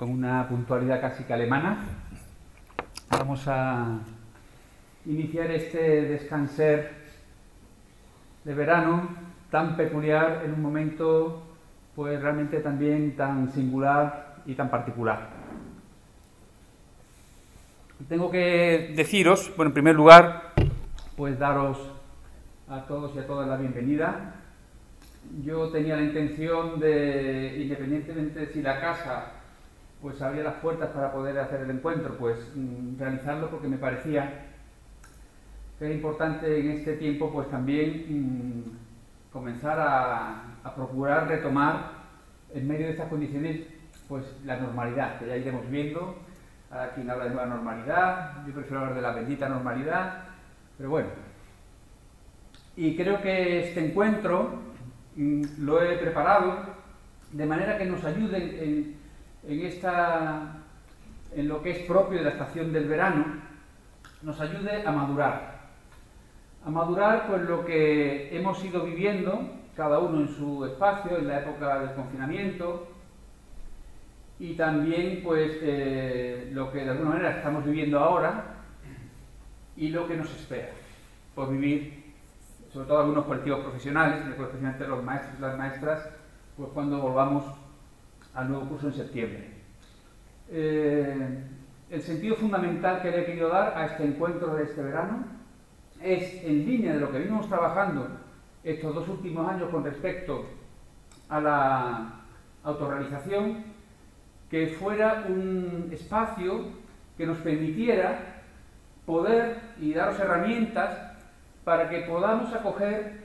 Con una puntualidad casi que alemana, vamos a iniciar este descanser de verano tan peculiar en un momento pues realmente también tan singular y tan particular. Tengo que deciros, bueno, en primer lugar, pues daros a todos y a todas la bienvenida yo tenía la intención de, independientemente de si la casa pues abría las puertas para poder hacer el encuentro, pues mm, realizarlo porque me parecía que era importante en este tiempo pues también mm, comenzar a, procurar retomar en medio de estas condiciones pues la normalidad, que ya iremos viendo, a quien habla de nueva normalidad, yo prefiero hablar de la bendita normalidad, pero bueno. Y creo que este encuentro Mm, lo he preparado de manera que nos ayude en, esta, en lo que es propio de la estación del verano, nos ayude a madurar. A madurar pues lo que hemos ido viviendo, cada uno en su espacio, en la época del confinamiento, y también pues eh, lo que de alguna manera estamos viviendo ahora y lo que nos espera por vivir sobre todo algunos colectivos profesionales, especialmente los maestros y las maestras, pues cuando volvamos al nuevo curso en septiembre. Eh, el sentido fundamental que le he querido dar a este encuentro de este verano es en línea de lo que venimos trabajando estos dos últimos años con respecto a la autorrealización, que fuera un espacio que nos permitiera poder y daros herramientas para que podamos acoger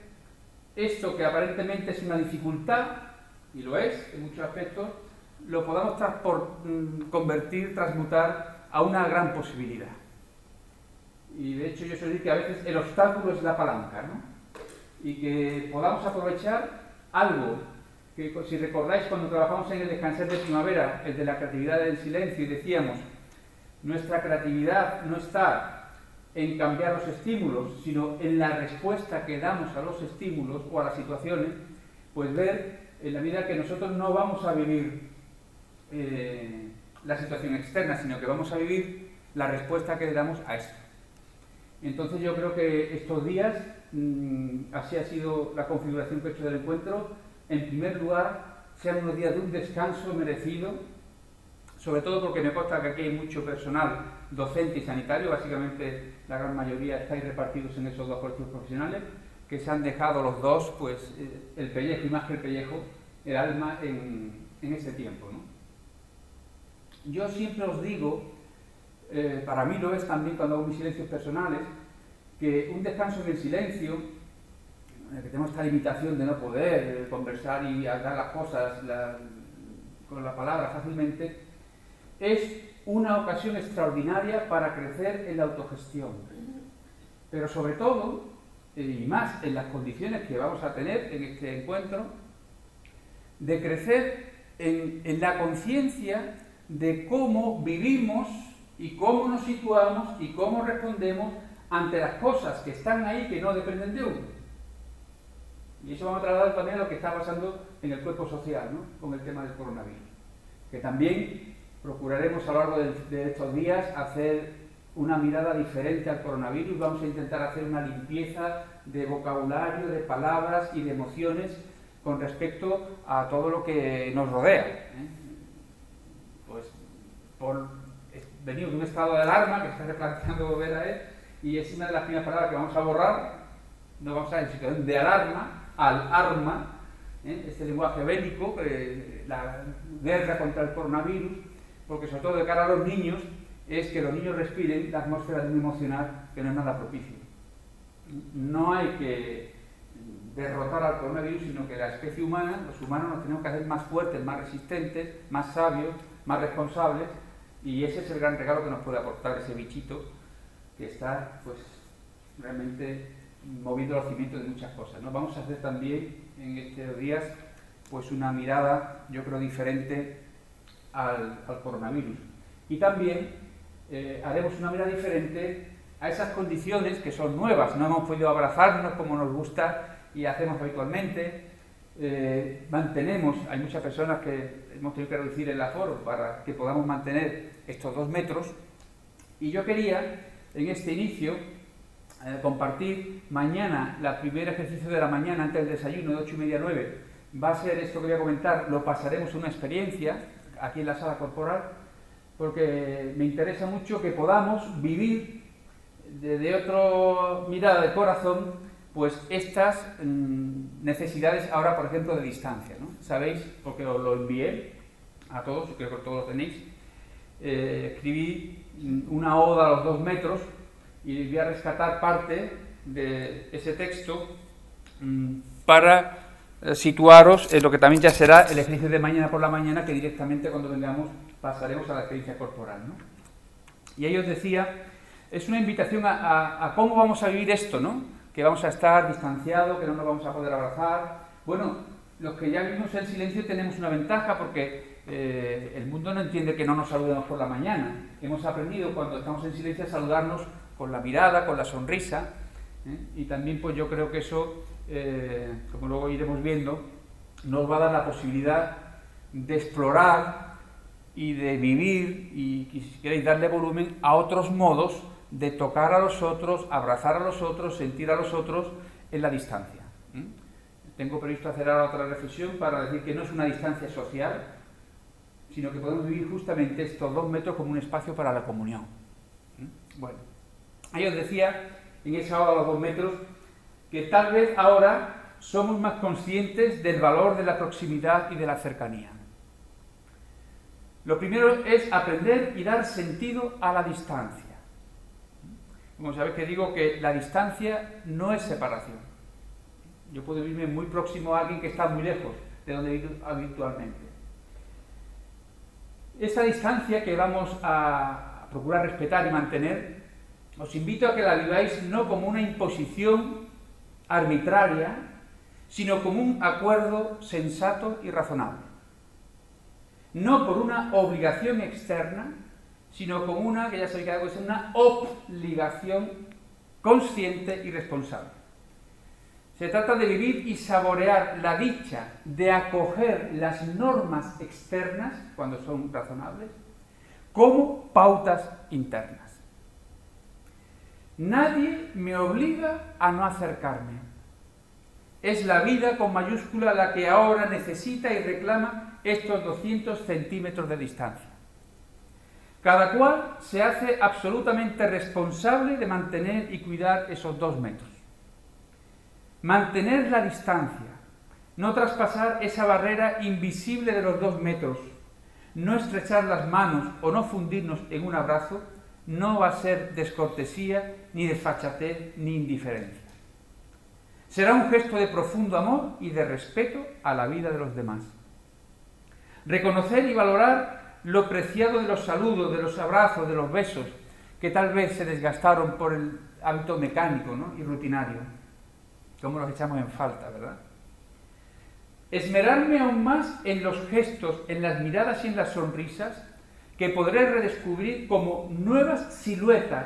esto que aparentemente es una dificultad, y lo es en muchos aspectos, lo podamos mm, convertir, transmutar a una gran posibilidad. Y de hecho yo suelo decir que a veces el obstáculo es la palanca, ¿no? Y que podamos aprovechar algo que si recordáis cuando trabajamos en el descanser de primavera, el de la creatividad del silencio, y decíamos, nuestra creatividad no está en cambiar los estímulos, sino en la respuesta que damos a los estímulos o a las situaciones, pues ver en la medida que nosotros no vamos a vivir eh, la situación externa, sino que vamos a vivir la respuesta que damos a esto. Entonces yo creo que estos días, mm, así ha sido la configuración que he hecho del encuentro, en primer lugar, sean unos días de un descanso merecido, sobre todo porque me consta que aquí hay mucho personal docente y sanitario, básicamente la gran mayoría estáis repartidos en esos dos colectivos profesionales, que se han dejado los dos, pues, eh, el pellejo y más que el pellejo, el alma en, ese tiempo. Yo siempre os digo, eh, para mí lo es también cuando hago mis silencios personales, que un descanso en el silencio, que tenemos esta limitación de no poder eh, conversar y hablar las cosas con la palabra fácilmente, es una ocasión extraordinaria para crecer en la autogestión. Pero sobre todo, y más en las condiciones que vamos a tener en este encuentro, de crecer en, en la conciencia de cómo vivimos y cómo nos situamos y cómo respondemos ante las cosas que están ahí que no dependen de uno. Y eso vamos a trasladar también a lo que está pasando en el cuerpo social, ¿no? con el tema del coronavirus. Que también Procuraremos a lo largo de, estos días hacer una mirada diferente al coronavirus. Vamos a intentar hacer una limpieza de vocabulario, de palabras y de emociones con respecto a todo lo que nos rodea. ¿eh? Pues por venir de un estado de alarma que está replanteando volver a él y es una de las primeras palabras que vamos a borrar. No vamos a en situación de alarma al arma, ¿eh? este lenguaje bélico, eh, la guerra contra el coronavirus porque sobre todo de cara a los niños, es que los niños respiren la atmósfera de un emocional que no es nada propicio. No hay que derrotar al coronavirus, sino que la especie humana, los humanos nos tenemos que hacer más fuertes, más resistentes, más sabios, más responsables, y ese es el gran regalo que nos puede aportar ese bichito que está pues realmente moviendo los cimientos de muchas cosas. ¿no? Vamos a hacer también en estos días pues una mirada, yo creo, diferente al, coronavirus. Y también eh, haremos una mirada diferente a esas condiciones que son nuevas. No hemos podido abrazarnos como nos gusta y hacemos habitualmente. eh, mantenemos, hay muchas personas que hemos tenido que reducir el aforo para que podamos mantener estos dos metros, y yo quería, en este inicio, eh, compartir mañana, el primer ejercicio de la mañana antes del desayuno, de 8 y media a 9, va a ser esto que voy a comentar, lo pasaremos una experiencia aquí en la sala corporal, porque me interesa mucho que podamos vivir desde otra mirada de corazón, pues estas mm, necesidades ahora, por ejemplo, de distancia. ¿no? ¿Sabéis? Porque os lo envié a todos, creo que todos lo tenéis. Eh, escribí una oda a los dos metros y voy a rescatar parte de ese texto mm, para eh, situaros en lo que también ya será el ejercicio de mañana por la mañana, que directamente cuando vengamos pasaremos a la experiencia corporal. ¿no? Y ahí os decía, es una invitación a, cómo vamos a vivir esto, ¿no? Que vamos a estar distanciados, que no nos vamos a poder abrazar. Bueno, los que ya vivimos el silencio tenemos una ventaja porque eh, el mundo no entiende que no nos saludemos por la mañana. Hemos aprendido cuando estamos en silencio a saludarnos con la mirada, con la sonrisa. ¿eh? Y también pues yo creo que eso, eh, como luego iremos viendo, nos va a dar la posibilidad de explorar y de vivir y, si queréis darle volumen a otros modos de tocar a los otros, abrazar a los otros, sentir a los otros en la distancia. Tengo previsto hacer ahora otra reflexión para decir que no es una distancia social, sino que podemos vivir justamente estos dos metros como un espacio para la comunión. Bueno, ahí os decía, en esa hora de los dos metros, que tal vez ahora somos más conscientes del valor de la proximidad y de la cercanía. Lo primero es aprender y dar sentido a la distancia. Como sabéis que digo que la distancia no es separación. Yo puedo vivirme muy próximo a alguien que está muy lejos de donde vivo habitualmente. Esa distancia que vamos a procurar respetar y mantener, os invito a que la viváis no como una imposición arbitraria, sino como un acuerdo sensato y razonable no por una obligación externa, sino como una, que ya sabéis que es una obligación consciente y responsable. Se trata de vivir y saborear la dicha de acoger las normas externas, cuando son razonables, como pautas internas. Nadie me obliga a no acercarme. Es la vida con mayúscula la que ahora necesita y reclama estos 200 centímetros de distancia. Cada cual se hace absolutamente responsable de mantener y cuidar esos dos metros. Mantener la distancia, no traspasar esa barrera invisible de los dos metros, no estrechar las manos o no fundirnos en un abrazo, no va a ser descortesía, ni desfachatez, ni indiferencia. Será un gesto de profundo amor y de respeto a la vida de los demás. Reconocer y valorar lo preciado de los saludos, de los abrazos, de los besos, que tal vez se desgastaron por el hábito mecánico y rutinario. Como los echamos en falta, ¿verdad? Esmerarme aún más en los gestos, en las miradas y en las sonrisas, que podré redescubrir como nuevas siluetas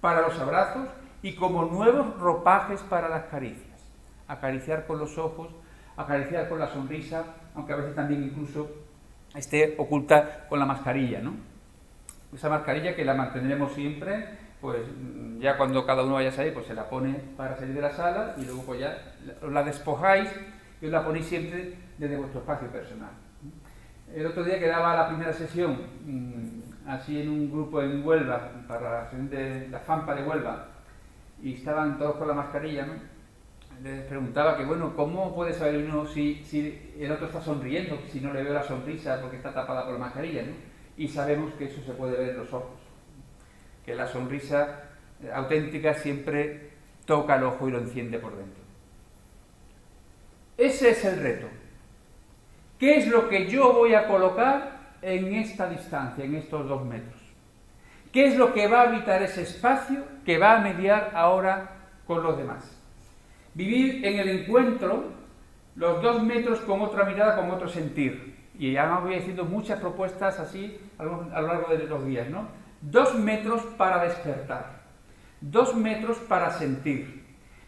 para los abrazos y como nuevos ropajes para las caricias. Acariciar con los ojos, acariciar con la sonrisa, aunque a veces también incluso esté oculta con la mascarilla, ¿no? Esa mascarilla que la mantendremos siempre, pues ya cuando cada uno vaya a salir, pues se la pone para salir de la sala y luego pues ya la despojáis y os la ponéis siempre desde vuestro espacio personal. El otro día que daba la primera sesión, mm, así en un grupo en Huelva, para la de la FAMPA de Huelva, y estaban todos con la mascarilla, ¿no? Les preguntaba que, bueno, ¿cómo puede saber uno si, el otro está sonriendo, si no le veo la sonrisa porque está tapada por la mascarilla? ¿no? Y sabemos que eso se puede ver en los ojos, que la sonrisa auténtica siempre toca el ojo y lo enciende por dentro. Ese es el reto. ¿Qué es lo que yo voy a colocar en esta distancia, en estos dos metros? ¿Qué es lo que va a habitar ese espacio que va a mediar ahora con los demás? Vivir en el encuentro los dos metros con otra mirada, con otro sentir. Y ya me voy haciendo muchas propuestas así a lo largo de los días, ¿no? Dos metros para despertar, dos metros para sentir,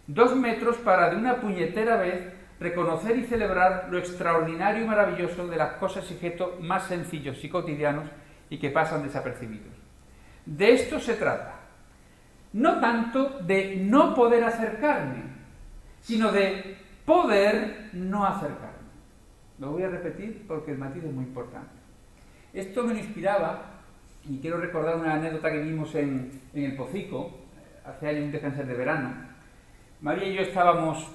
dos metros para de una puñetera vez reconocer y celebrar lo extraordinario y maravilloso de las cosas y objetos más sencillos y cotidianos y que pasan desapercibidos. De esto se trata. No tanto de no poder acercarme, sino de poder no acercarme. Lo voy a repetir porque el matiz es muy importante. Esto me inspiraba, y quiero recordar una anécdota que vimos en, el Pocico, hace años un descanso de verano. María y yo estábamos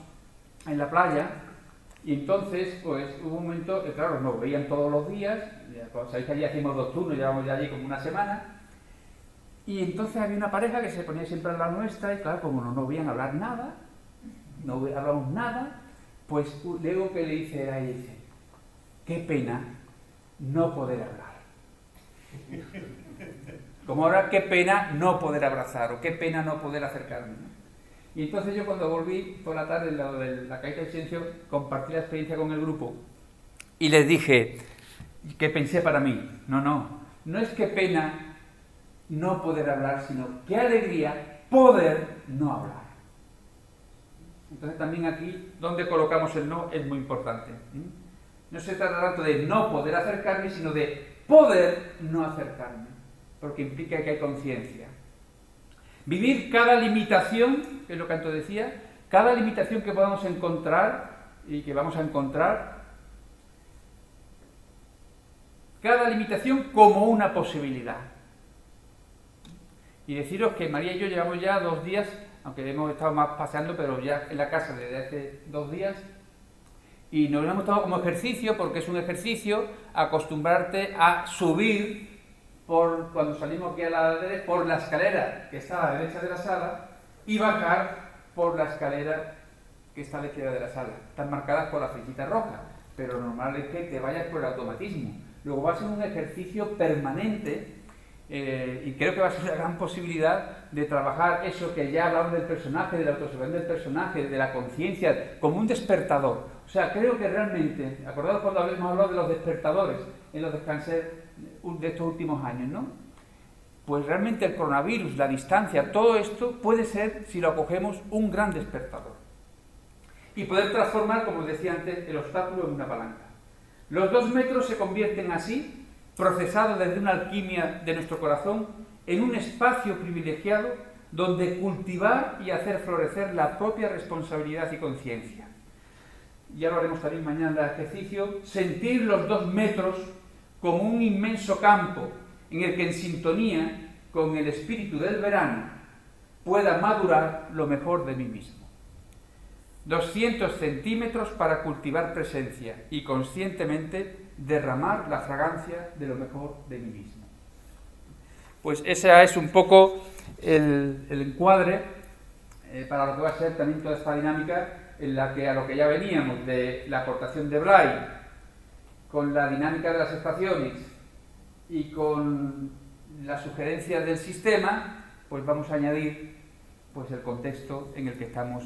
en la playa y entonces, pues hubo un momento, que claro, nos veían todos los días, ya, sabéis que allí hacíamos dos turnos, llevamos ya allí como una semana, y entonces había una pareja que se ponía siempre a la nuestra, y claro, como no nos veían hablar nada, no hablamos nada, pues luego que le dice a dice, qué pena no poder hablar. Como ahora, qué pena no poder abrazar, o qué pena no poder acercarme. Y entonces yo cuando volví por la tarde, en lado de la caída de silencio, compartí la experiencia con el grupo y les dije que pensé para mí, no, no, no es que pena no poder hablar, sino qué alegría poder no hablar. Entonces también aquí, donde colocamos el no, es muy importante. No se trata tanto de no poder acercarme, sino de poder no acercarme, porque implica que hay conciencia. Vivir cada limitación, que es lo que antes decía, cada limitación que podamos encontrar y que vamos a encontrar, cada limitación como una posibilidad. Y deciros que María y yo llevamos ya dos días, aunque hemos estado más paseando, pero ya en la casa desde hace dos días, y nos lo hemos tomado como ejercicio, porque es un ejercicio acostumbrarte a subir por, cuando salimos aquí a la derecha, por la escalera que está a la derecha de la sala y bajar por la escalera que está a la izquierda de la sala. Están marcadas con la flechita roja, pero lo normal es que te vayas por el automatismo. Luego va a ser un ejercicio permanente eh, y creo que va a ser una gran posibilidad de trabajar eso que ya hablamos del personaje, de la autoobservación del personaje, de la conciencia, como un despertador. O sea, creo que realmente, acordados cuando habíamos hablado de los despertadores en los descansos de estos últimos años, ¿no? Pues realmente el coronavirus, la distancia, todo esto puede ser, si lo acogemos, un gran despertador. Y poder transformar, como os decía antes, el obstáculo en una palanca. Los dos metros se convierten así, procesados desde una alquimia de nuestro corazón, en un espacio privilegiado donde cultivar y hacer florecer la propia responsabilidad y conciencia. Ya lo haremos también mañana en el ejercicio, sentir los dos metros como un inmenso campo en el que en sintonía con el espíritu del verano pueda madurar lo mejor de mí mismo. 200 centímetros para cultivar presencia y conscientemente derramar la fragancia de lo mejor de mí mismo. Pues ese es un poco el, encuadre eh, para lo que va a ser también toda esta dinámica en la que a lo que ya veníamos de la aportación de Bray con la dinámica de las estaciones y con las sugerencias del sistema, pues vamos a añadir pues el contexto en el que estamos,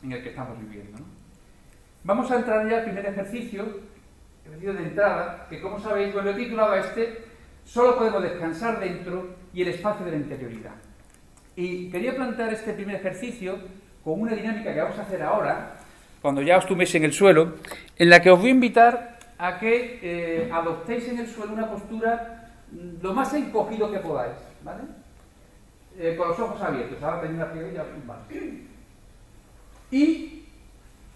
en el que estamos viviendo. Vamos a entrar ya al primer ejercicio, ejercicio de entrada, que como sabéis, bueno, he titulado este, solo podemos descansar dentro y el espacio de la interioridad. Y quería plantear este primer ejercicio con una dinámica que vamos a hacer ahora, cuando ya os tumbéis en el suelo, en la que os voy a invitar a que eh, adoptéis en el suelo una postura mm, lo más encogido que podáis, ¿vale? Eh, con los ojos abiertos, ahora tenéis la piedra vale. Y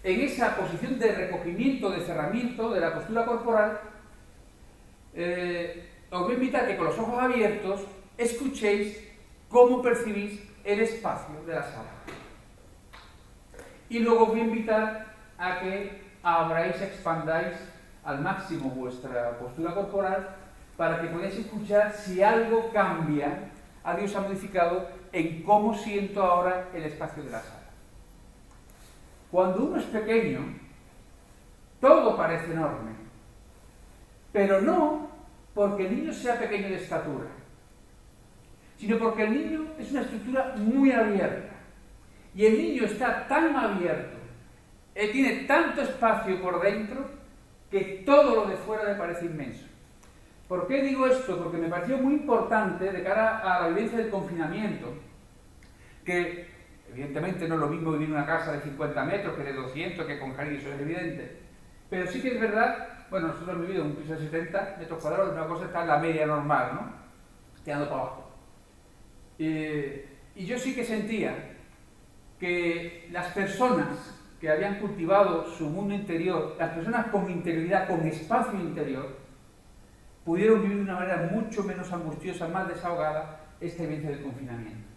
en esa posición de recogimiento, de cerramiento de la postura corporal, eh, os voy a invitar a que con los ojos abiertos escuchéis cómo percibís el espacio de la sala. Y luego os voy a invitar a que abráis, expandáis al máximo vuestra postura corporal para que podáis escuchar si algo cambia, a Dios ha modificado en cómo siento ahora el espacio de la sala. Cuando uno es pequeño, todo parece enorme, pero no porque el niño sea pequeño de estatura, sino porque el niño es una estructura muy abierta. Y el niño está tan abierto, él tiene tanto espacio por dentro, que todo lo de fuera le parece inmenso. ¿Por qué digo esto? Porque me pareció muy importante de cara a la vivencia del confinamiento, que Evidentemente no es lo mismo vivir en una casa de 50 metros que de 200, que con jardín, eso es evidente. Pero sí que es verdad, bueno, nosotros hemos vivido en un piso de 70 metros cuadrados, una cosa está en la media normal, ¿no? Tirando para abajo. y yo sí que sentía que las personas que habían cultivado su mundo interior, las personas con interioridad, con espacio interior, pudieron vivir de una manera mucho menos angustiosa, más desahogada, esta vivencia del confinamiento.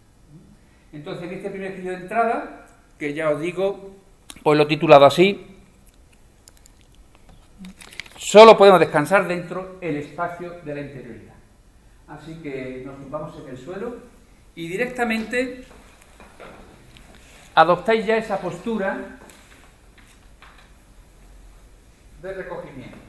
Entonces, en este primer ejercicio de entrada, que ya os digo, pues lo he titulado así, solo podemos descansar dentro el espacio de la interioridad. Así que nos tumbamos en el suelo y directamente adoptáis ya esa postura de recogimiento.